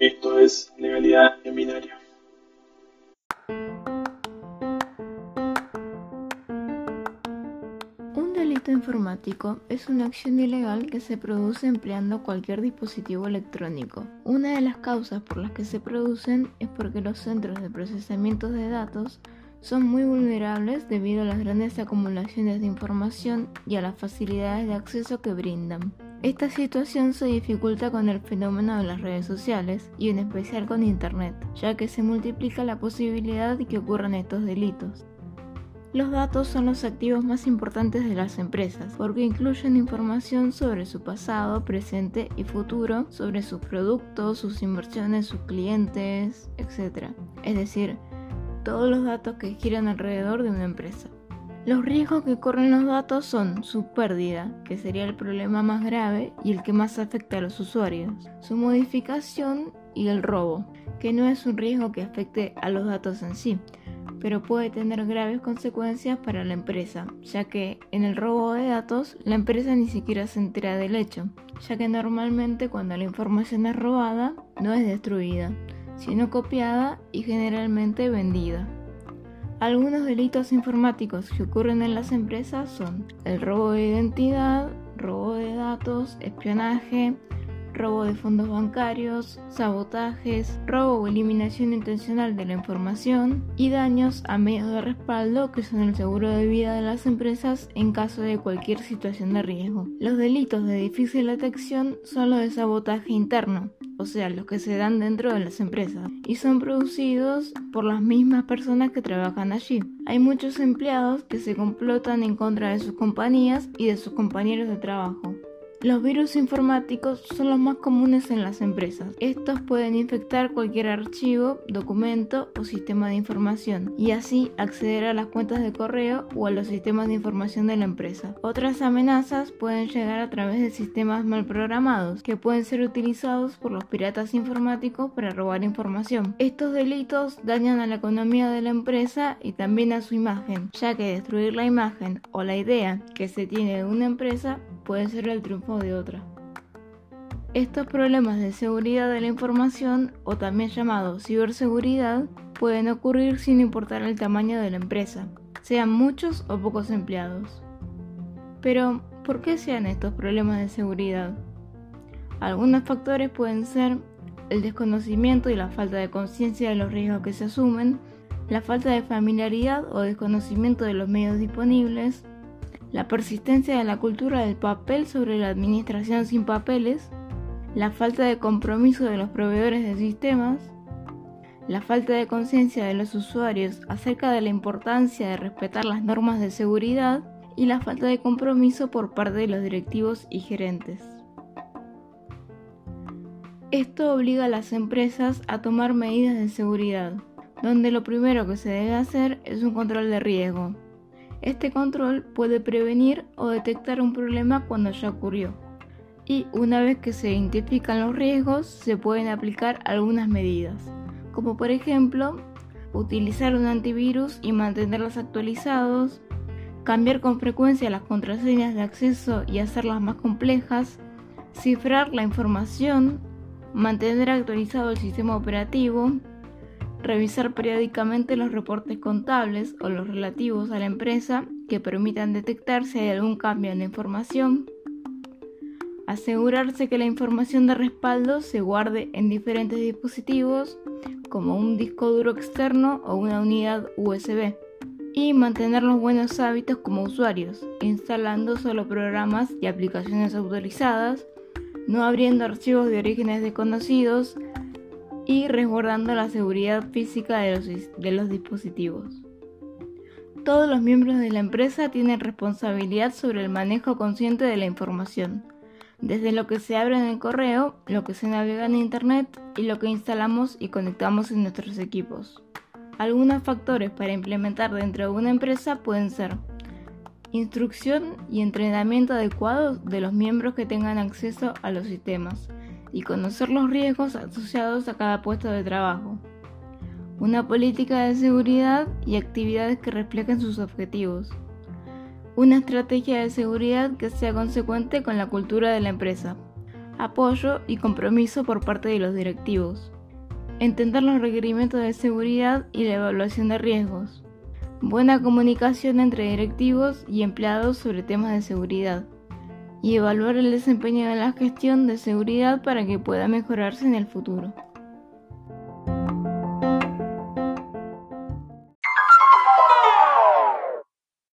Esto es Legalidad en Binario. Un delito informático es una acción ilegal que se produce empleando cualquier dispositivo electrónico. Una de las causas por las que se producen es porque los centros de procesamiento de datos son muy vulnerables debido a las grandes acumulaciones de información y a las facilidades de acceso que brindan. Esta situación se dificulta con el fenómeno de las redes sociales y en especial con Internet, ya que se multiplica la posibilidad de que ocurran estos delitos. Los datos son los activos más importantes de las empresas porque incluyen información sobre su pasado, presente y futuro, sobre sus productos, sus inversiones, sus clientes, etc. Es decir, todos los datos que giran alrededor de una empresa. Los riesgos que corren los datos son su pérdida, que sería el problema más grave y el que más afecta a los usuarios, su modificación y el robo, que no es un riesgo que afecte a los datos en sí, pero puede tener graves consecuencias para la empresa, ya que en el robo de datos la empresa ni siquiera se entera del hecho, ya que normalmente cuando la información es robada no es destruida, sino copiada y generalmente vendida. Algunos delitos informáticos que ocurren en las empresas son el robo de identidad, robo de datos, espionaje, robo de fondos bancarios, sabotajes, robo o eliminación intencional de la información y daños a medios de respaldo que son el seguro de vida de las empresas en caso de cualquier situación de riesgo. Los delitos de difícil detección son los de sabotaje interno, o sea, los que se dan dentro de las empresas y son producidos por las mismas personas que trabajan allí. Hay muchos empleados que se complotan en contra de sus compañías y de sus compañeros de trabajo. Los virus informáticos son los más comunes en las empresas. Estos pueden infectar cualquier archivo, documento o sistema de información y así acceder a las cuentas de correo o a los sistemas de información de la empresa. Otras amenazas pueden llegar a través de sistemas mal programados que pueden ser utilizados por los piratas informáticos para robar información. Estos delitos dañan a la economía de la empresa y también a su imagen, ya que destruir la imagen o la idea que se tiene de una empresa puede ser el triunfo de otra. Estos problemas de seguridad de la información, o también llamados ciberseguridad, pueden ocurrir sin importar el tamaño de la empresa, sean muchos o pocos empleados. Pero, ¿por qué sean estos problemas de seguridad? Algunos factores pueden ser el desconocimiento y la falta de conciencia de los riesgos que se asumen, la falta de familiaridad o desconocimiento de los medios disponibles, la persistencia de la cultura del papel sobre la administración sin papeles, la falta de compromiso de los proveedores de sistemas, la falta de conciencia de los usuarios acerca de la importancia de respetar las normas de seguridad y la falta de compromiso por parte de los directivos y gerentes. Esto obliga a las empresas a tomar medidas de seguridad, donde lo primero que se debe hacer es un control de riesgo, este control puede prevenir o detectar un problema cuando ya ocurrió. Y una vez que se identifican los riesgos, se pueden aplicar algunas medidas, como por ejemplo, utilizar un antivirus y mantenerlos actualizados, cambiar con frecuencia las contraseñas de acceso y hacerlas más complejas, cifrar la información, mantener actualizado el sistema operativo, revisar periódicamente los reportes contables o los relativos a la empresa que permitan detectar si hay algún cambio en la información, asegurarse que la información de respaldo se guarde en diferentes dispositivos como un disco duro externo o una unidad USB y mantener los buenos hábitos como usuarios, instalando solo programas y aplicaciones autorizadas, no abriendo archivos de orígenes desconocidos, y resguardando la seguridad física de los, dispositivos. Todos los miembros de la empresa tienen responsabilidad sobre el manejo consciente de la información, desde lo que se abre en el correo, lo que se navega en Internet y lo que instalamos y conectamos en nuestros equipos. Algunos factores para implementar dentro de una empresa pueden ser instrucción y entrenamiento adecuados de los miembros que tengan acceso a los sistemas, y conocer los riesgos asociados a cada puesto de trabajo. Una política de seguridad y actividades que reflejen sus objetivos. Una estrategia de seguridad que sea consecuente con la cultura de la empresa. apoyo y compromiso por parte de los directivos. Entender los requerimientos de seguridad y la evaluación de riesgos. Buena comunicación entre directivos y empleados sobre temas de seguridad. Y evaluar el desempeño de la gestión de seguridad para que pueda mejorarse en el futuro.